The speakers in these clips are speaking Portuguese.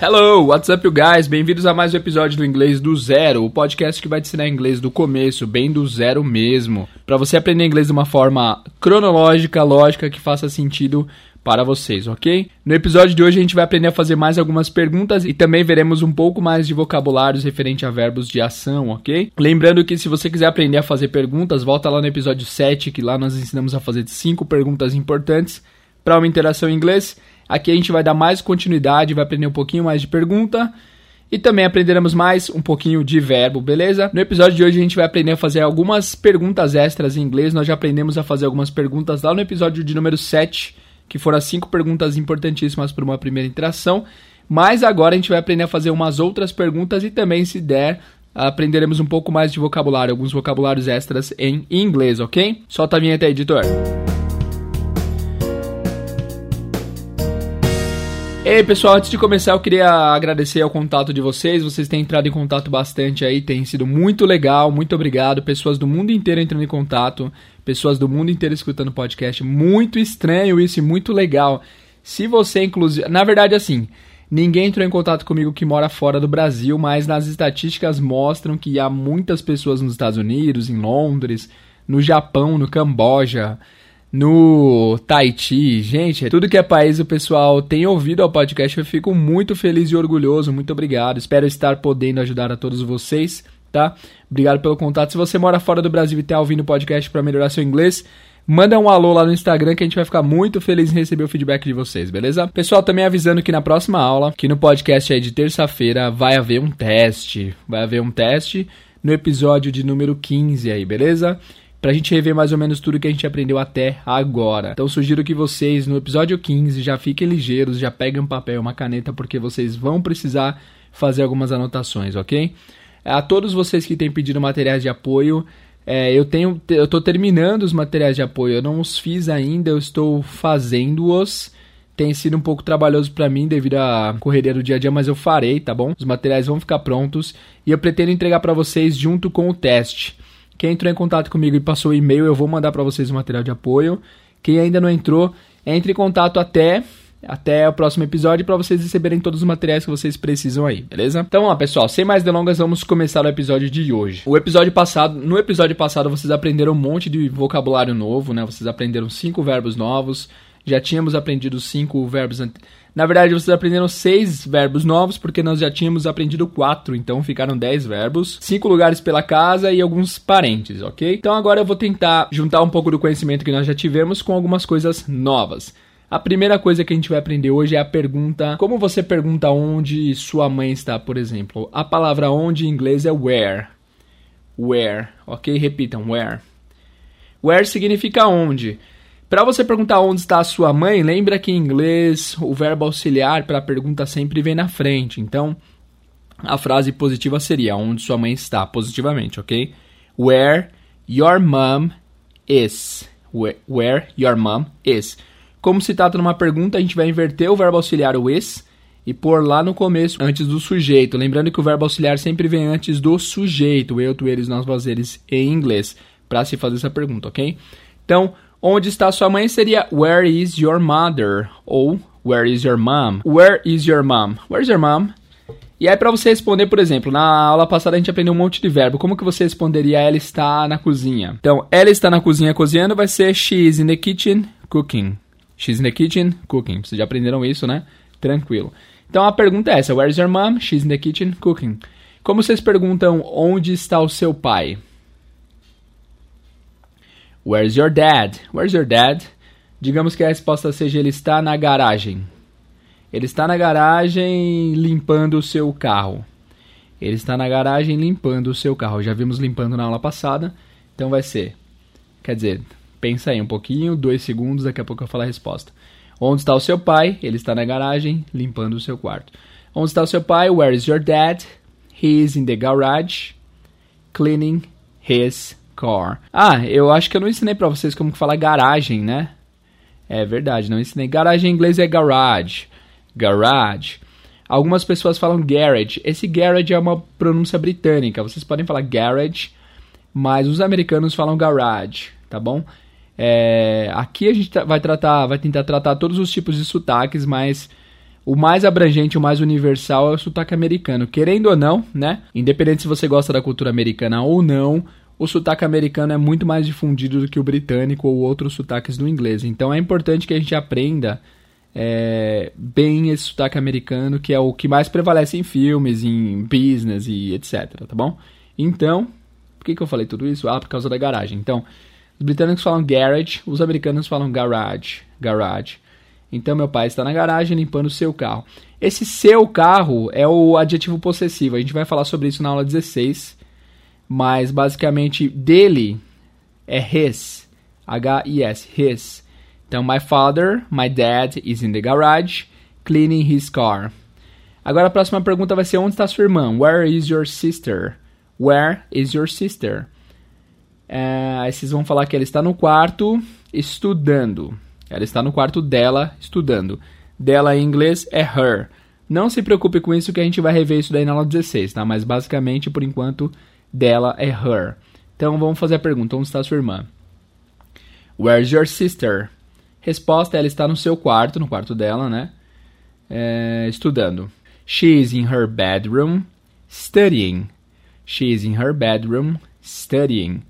Hello, what's up, you guys? Bem-vindos a mais um episódio do Inglês do Zero, o podcast que vai te ensinar inglês do começo, bem do zero mesmo, para você aprender inglês de uma forma cronológica, lógica, que faça sentido para vocês, ok? No episódio de hoje a gente vai aprender a fazer mais algumas perguntas e também veremos um pouco mais de vocabulários referente a verbos de ação, ok? Lembrando que se você quiser aprender a fazer perguntas, volta lá no episódio 7, que lá nós ensinamos a fazer cinco perguntas importantes para uma interação em inglês. Aqui a gente vai dar mais continuidade, vai aprender um pouquinho mais de pergunta e também aprenderemos mais um pouquinho de verbo, beleza? No episódio de hoje a gente vai aprender a fazer algumas perguntas extras em inglês. Nós já aprendemos a fazer algumas perguntas lá no episódio de número 7, que foram as cinco perguntas importantíssimas para uma primeira interação. Mas agora a gente vai aprender a fazer umas outras perguntas e também, se der, aprenderemos um pouco mais de vocabulário, alguns vocabulários extras em inglês, ok? Solta a vinheta editor. Ei pessoal, antes de começar eu queria agradecer ao contato de vocês, vocês têm entrado em contato bastante aí, tem sido muito legal, muito obrigado, pessoas do mundo inteiro entrando em contato, pessoas do mundo inteiro escutando o podcast, muito estranho isso e muito legal. Se você inclusive, na verdade assim, ninguém entrou em contato comigo que mora fora do Brasil, mas nas estatísticas mostram que há muitas pessoas nos Estados Unidos, em Londres, no Japão, no Camboja, no Tahiti. Gente, tudo que é país o pessoal tem ouvido ao podcast. Eu fico muito feliz e orgulhoso. Muito obrigado. Espero estar podendo ajudar a todos vocês, tá? Obrigado pelo contato. Se você mora fora do Brasil e está ouvindo o podcast para melhorar seu inglês, manda um alô lá no Instagram que a gente vai ficar muito feliz em receber o feedback de vocês, beleza? Pessoal, também avisando que na próxima aula, que no podcast aí de terça-feira, vai haver um teste. Vai haver um teste no episódio de número 15 aí, beleza? Pra gente rever mais ou menos tudo que a gente aprendeu até agora. Então sugiro que vocês no episódio 15 já fiquem ligeiros, já peguem um papel, uma caneta, porque vocês vão precisar fazer algumas anotações, ok? A todos vocês que têm pedido materiais de apoio, é, eu tenho, eu estou terminando os materiais de apoio. Eu não os fiz ainda, eu estou fazendo-os. Tem sido um pouco trabalhoso para mim devido à correria do dia a dia, mas eu farei, tá bom? Os materiais vão ficar prontos e eu pretendo entregar para vocês junto com o teste. Quem entrou em contato comigo e passou o e-mail, eu vou mandar para vocês o material de apoio. Quem ainda não entrou, entre em contato até até o próximo episódio para vocês receberem todos os materiais que vocês precisam aí, beleza? Então, ó, pessoal, sem mais delongas, vamos começar o episódio de hoje. O episódio passado, no episódio passado vocês aprenderam um monte de vocabulário novo, né? Vocês aprenderam cinco verbos novos. Já tínhamos aprendido cinco verbos anteriores na verdade, vocês aprenderam seis verbos novos, porque nós já tínhamos aprendido quatro, então ficaram dez verbos, cinco lugares pela casa e alguns parentes, ok? Então agora eu vou tentar juntar um pouco do conhecimento que nós já tivemos com algumas coisas novas. A primeira coisa que a gente vai aprender hoje é a pergunta: como você pergunta onde sua mãe está, por exemplo? A palavra onde em inglês é where. Where, ok? Repitam, where. Where significa onde. Para você perguntar onde está a sua mãe, lembra que em inglês o verbo auxiliar para a pergunta sempre vem na frente. Então, a frase positiva seria onde sua mãe está, positivamente, ok? Where your mom is. Where your mom is. Como se trata numa pergunta, a gente vai inverter o verbo auxiliar o is e pôr lá no começo, antes do sujeito. Lembrando que o verbo auxiliar sempre vem antes do sujeito, eu, tu, eles, nós, fazeres em inglês, para se fazer essa pergunta, ok? Então, Onde está sua mãe seria Where is your mother? Ou Where is your mom? Where is your mom? Where's your mom? E aí para você responder, por exemplo, na aula passada a gente aprendeu um monte de verbo. Como que você responderia ela está na cozinha? Então, ela está na cozinha cozinhando vai ser she's in the kitchen cooking. She's in the kitchen cooking. Vocês já aprenderam isso, né? Tranquilo. Então a pergunta é essa: Where's your mom? She's in the kitchen cooking. Como vocês perguntam onde está o seu pai? Where's your dad? Where's your dad? Digamos que a resposta seja ele está na garagem. Ele está na garagem limpando o seu carro. Ele está na garagem limpando o seu carro. Já vimos limpando na aula passada. Então vai ser. Quer dizer, pensa aí um pouquinho, dois segundos, daqui a pouco eu falo a resposta. Onde está o seu pai? Ele está na garagem limpando o seu quarto. Onde está o seu pai? Where is your dad? He is in the garage cleaning his car. Ah, eu acho que eu não ensinei para vocês como falar garagem, né? É verdade, não ensinei. Garagem em inglês é garage. Garage. Algumas pessoas falam garage. Esse garage é uma pronúncia britânica. Vocês podem falar garage, mas os americanos falam garage, tá bom? É, aqui a gente vai tratar, vai tentar tratar todos os tipos de sotaques, mas o mais abrangente, o mais universal é o sotaque americano. Querendo ou não, né? Independente se você gosta da cultura americana ou não, o sotaque americano é muito mais difundido do que o britânico ou outros sotaques do inglês. Então é importante que a gente aprenda é, bem esse sotaque americano, que é o que mais prevalece em filmes, em business e etc, tá bom? Então, por que, que eu falei tudo isso? Ah, por causa da garagem. Então, os britânicos falam garage, os americanos falam garage, garage. Então meu pai está na garagem limpando o seu carro. Esse seu carro é o adjetivo possessivo. A gente vai falar sobre isso na aula 16. Mas basicamente dele é his. H-I-S, his. Então, my father, my dad is in the garage cleaning his car. Agora a próxima pergunta vai ser: onde está sua irmã? Where is your sister? Where is your sister? É, aí vocês vão falar que ela está no quarto estudando. Ela está no quarto dela estudando. Dela em inglês é her. Não se preocupe com isso que a gente vai rever isso daí na aula 16, tá? Mas basicamente, por enquanto, dela é her. Então vamos fazer a pergunta: onde está sua irmã? Where's your sister? Resposta: ela está no seu quarto, no quarto dela, né? É, estudando. She is in her bedroom studying. She is in her bedroom studying.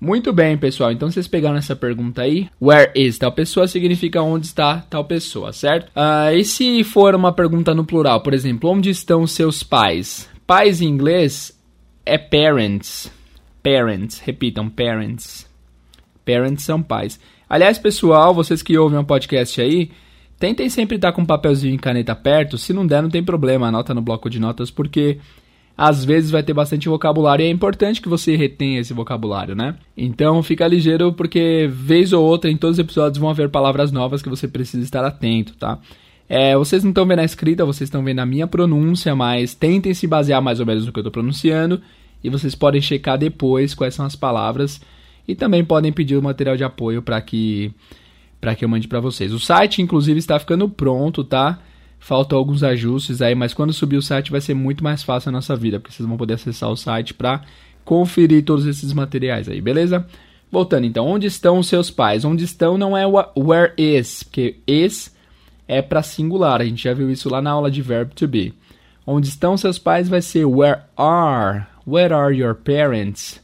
Muito bem, pessoal. Então vocês pegaram essa pergunta aí. Where is tal pessoa significa onde está tal pessoa, certo? Uh, e se for uma pergunta no plural, por exemplo, onde estão seus pais? Pais em inglês é parents. Parents, repitam, parents. Parents são pais. Aliás, pessoal, vocês que ouvem um podcast aí, tentem sempre estar com um papelzinho e caneta perto. Se não der, não tem problema, anota no bloco de notas, porque às vezes vai ter bastante vocabulário e é importante que você retenha esse vocabulário, né? Então fica ligeiro porque vez ou outra em todos os episódios vão haver palavras novas que você precisa estar atento, tá? É, vocês não estão vendo a escrita, vocês estão vendo a minha pronúncia, mas tentem se basear mais ou menos no que eu estou pronunciando e vocês podem checar depois quais são as palavras e também podem pedir o material de apoio para que para que eu mande para vocês. O site inclusive está ficando pronto, tá? Faltam alguns ajustes aí, mas quando subir o site vai ser muito mais fácil a nossa vida, porque vocês vão poder acessar o site para conferir todos esses materiais aí, beleza? Voltando então, onde estão os seus pais? Onde estão não é where is, porque is é para singular, a gente já viu isso lá na aula de verb to be. Onde estão seus pais vai ser where are. Where are your parents?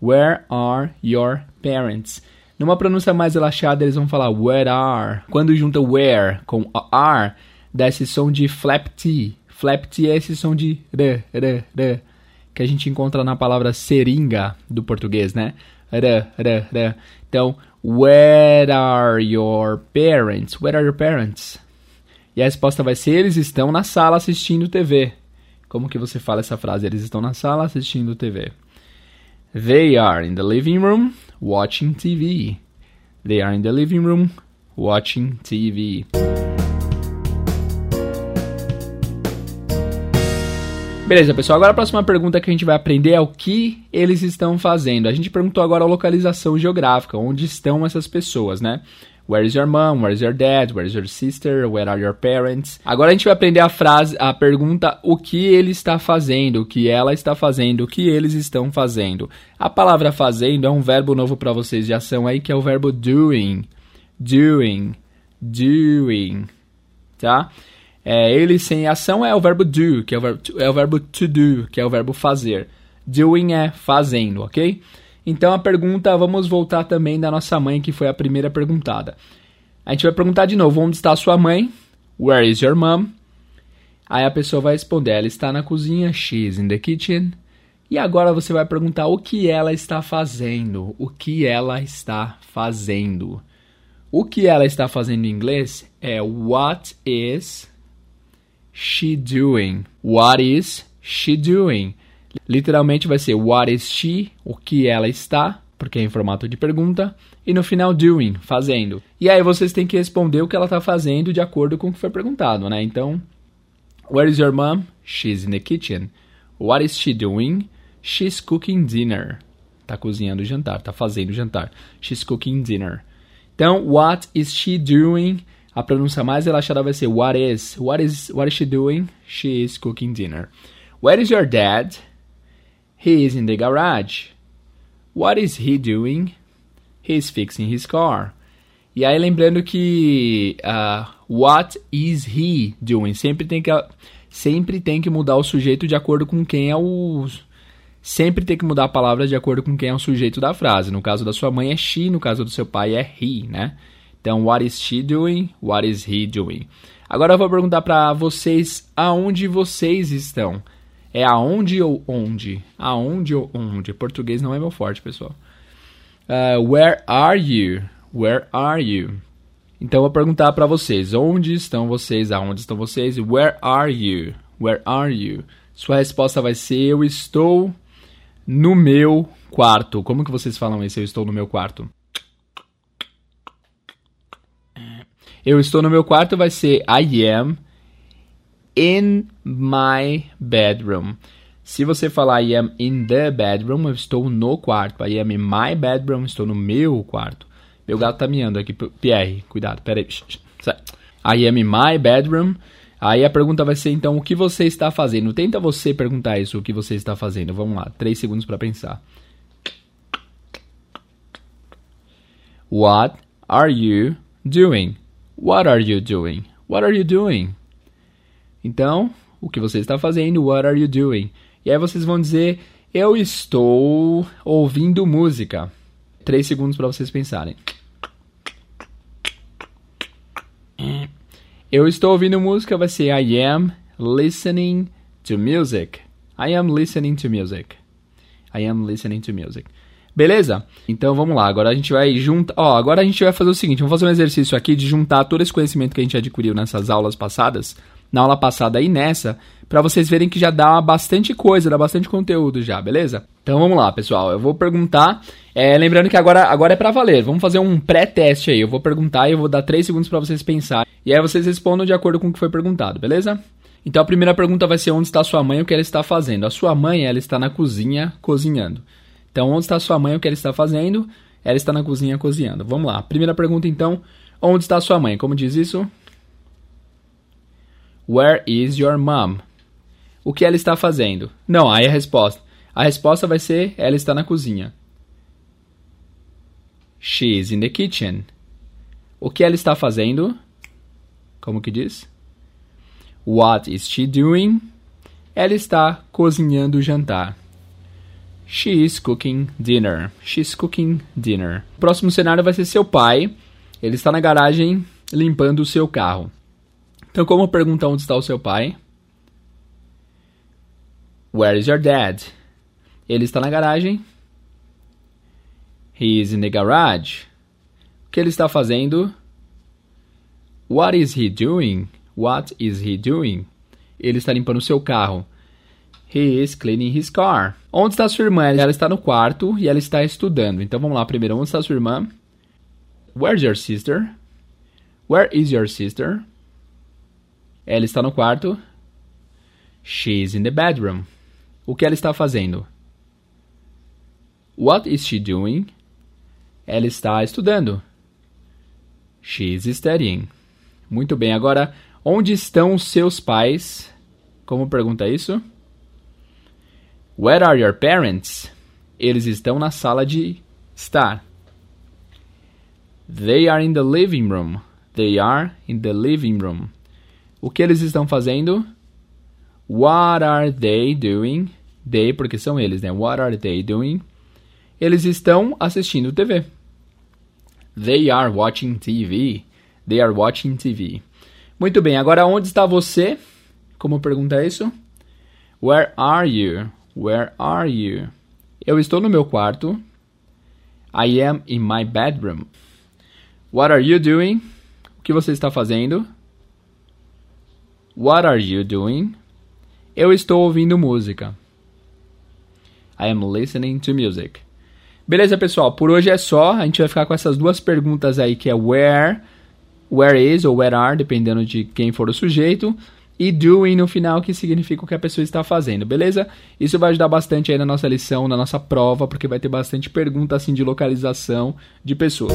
Where are your parents? Numa pronúncia mais relaxada, eles vão falar where are. Quando junta where com are, dá esse som de flap T. Flap T é esse som de r, r, r, que a gente encontra na palavra seringa do português, né? R, r, r. Então, where are your parents? Where are your parents? E a resposta vai ser: eles estão na sala assistindo TV. Como que você fala essa frase? Eles estão na sala assistindo TV. They are in the living room watching TV. They are in the living room watching TV. Beleza, pessoal. Agora a próxima pergunta que a gente vai aprender é o que eles estão fazendo. A gente perguntou agora a localização geográfica, onde estão essas pessoas, né? Where is your mom? Where is your dad? Where is your sister? Where are your parents? Agora a gente vai aprender a frase, a pergunta o que ele está fazendo, o que ela está fazendo, o que eles estão fazendo. A palavra fazendo é um verbo novo para vocês de ação aí que é o verbo doing. Doing. Doing. Tá? É, ele sem ação é o verbo do, que é o verbo, é o verbo to do, que é o verbo fazer. Doing é fazendo, ok? Então a pergunta, vamos voltar também da nossa mãe, que foi a primeira perguntada. A gente vai perguntar de novo: onde está sua mãe? Where is your mom? Aí a pessoa vai responder: ela está na cozinha, she's in the kitchen. E agora você vai perguntar o que ela está fazendo. O que ela está fazendo. O que ela está fazendo em inglês é what is she doing? What is she doing? Literalmente vai ser what is she? O que ela está? Porque é em formato de pergunta. E no final, doing, fazendo. E aí vocês têm que responder o que ela está fazendo de acordo com o que foi perguntado, né? Então, where is your mom? She's in the kitchen. What is she doing? She's cooking dinner. Tá cozinhando o jantar, tá fazendo o jantar. She's cooking dinner. Então, what is she doing? A pronúncia mais relaxada vai ser what is. What is what is she doing? She is cooking dinner. Where is your dad? He is in the garage. What is he doing? He is fixing his car. E aí lembrando que uh, what is he doing? Sempre tem que sempre tem que mudar o sujeito de acordo com quem é o sempre tem que mudar a palavra de acordo com quem é o sujeito da frase. No caso da sua mãe é she, no caso do seu pai é he, né? Então, what is she doing? What is he doing? Agora eu vou perguntar para vocês aonde vocês estão. É aonde ou onde? Aonde ou onde? Português não é meu forte, pessoal. Uh, where are you? Where are you? Então eu vou perguntar para vocês, onde estão vocês? Aonde estão vocês? Where are you? Where are you? Sua resposta vai ser eu estou no meu quarto. Como que vocês falam isso? Eu estou no meu quarto. Eu estou no meu quarto vai ser I am in my bedroom. Se você falar I am in the bedroom, eu estou no quarto. I am in my bedroom, estou no meu quarto. Meu gato tá miando aqui. Pierre, cuidado, peraí. I am in my bedroom. Aí a pergunta vai ser então o que você está fazendo. Tenta você perguntar isso, o que você está fazendo. Vamos lá, três segundos para pensar. What are you doing? What are you doing? What are you doing? Então, o que você está fazendo? What are you doing? E aí vocês vão dizer, eu estou ouvindo música. Três segundos para vocês pensarem. Eu estou ouvindo música vai ser I am listening to music. I am listening to music. I am listening to music. Beleza? Então vamos lá, agora a gente vai juntar. Ó, agora a gente vai fazer o seguinte: vamos fazer um exercício aqui de juntar todo esse conhecimento que a gente adquiriu nessas aulas passadas, na aula passada e nessa, para vocês verem que já dá bastante coisa, dá bastante conteúdo já, beleza? Então vamos lá, pessoal. Eu vou perguntar. É, lembrando que agora, agora é para valer. Vamos fazer um pré-teste aí. Eu vou perguntar e eu vou dar 3 segundos para vocês pensar. E aí vocês respondam de acordo com o que foi perguntado, beleza? Então a primeira pergunta vai ser onde está sua mãe e o que ela está fazendo. A sua mãe, ela está na cozinha cozinhando. Então, onde está sua mãe? O que ela está fazendo? Ela está na cozinha cozinhando. Vamos lá. Primeira pergunta, então. Onde está sua mãe? Como diz isso? Where is your mom? O que ela está fazendo? Não, aí a resposta. A resposta vai ser: ela está na cozinha. She is in the kitchen. O que ela está fazendo? Como que diz? What is she doing? Ela está cozinhando o jantar. She is cooking dinner. She's cooking dinner. O próximo cenário vai ser seu pai. Ele está na garagem limpando o seu carro. Então, como perguntar onde está o seu pai? Where is your dad? Ele está na garagem. He is in the garage. O que ele está fazendo? What is he doing? What is he doing? Ele está limpando o seu carro. He is cleaning his car. Onde está sua irmã? Ela está no quarto e ela está estudando. Então vamos lá primeiro. Onde está sua irmã? Where's your sister? Where is your sister? Ela está no quarto. She's in the bedroom. O que ela está fazendo? What is she doing? Ela está estudando. She's studying. Muito bem. Agora, onde estão seus pais? Como pergunta isso? Where are your parents? Eles estão na sala de estar. They are in the living room. They are in the living room. O que eles estão fazendo? What are they doing? They, porque são eles, né? What are they doing? Eles estão assistindo TV. They are watching TV. They are watching TV. Muito bem, agora onde está você? Como pergunta isso? Where are you? Where are you? Eu estou no meu quarto. I am in my bedroom. What are you doing? O que você está fazendo? What are you doing? Eu estou ouvindo música. I am listening to music. Beleza, pessoal? Por hoje é só. A gente vai ficar com essas duas perguntas aí, que é where, where is ou where are, dependendo de quem for o sujeito e doing no final, que significa o que a pessoa está fazendo, beleza? Isso vai ajudar bastante aí na nossa lição, na nossa prova, porque vai ter bastante pergunta assim de localização de pessoas.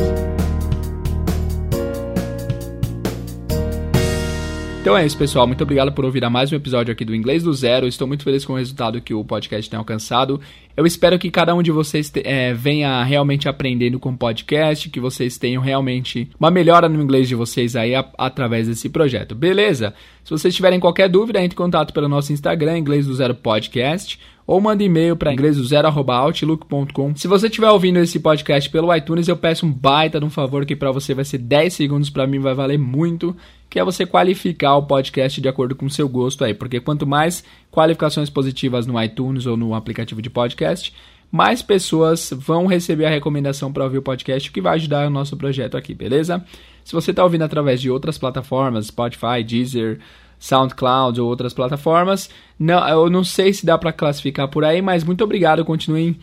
Então é isso, pessoal. Muito obrigado por ouvir mais um episódio aqui do Inglês do Zero. Estou muito feliz com o resultado que o podcast tem alcançado. Eu espero que cada um de vocês é, venha realmente aprendendo com o podcast, que vocês tenham realmente uma melhora no inglês de vocês aí a, através desse projeto. Beleza? Se vocês tiverem qualquer dúvida, entre em contato pelo nosso Instagram, Inglês do Zero Podcast ou manda e-mail para inglesdozero.outlook.com. Se você estiver ouvindo esse podcast pelo iTunes, eu peço um baita de um favor que para você vai ser 10 segundos, para mim vai valer muito, que é você qualificar o podcast de acordo com o seu gosto aí, porque quanto mais qualificações positivas no iTunes ou no aplicativo de podcast, mais pessoas vão receber a recomendação para ouvir o podcast, o que vai ajudar o nosso projeto aqui, beleza? Se você está ouvindo através de outras plataformas, Spotify, Deezer, SoundCloud ou outras plataformas. Não, eu não sei se dá para classificar por aí, mas muito obrigado. Continuem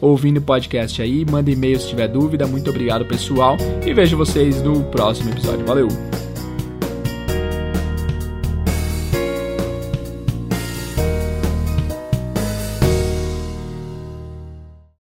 ouvindo o podcast aí. Manda e-mail se tiver dúvida. Muito obrigado, pessoal. E vejo vocês no próximo episódio. Valeu!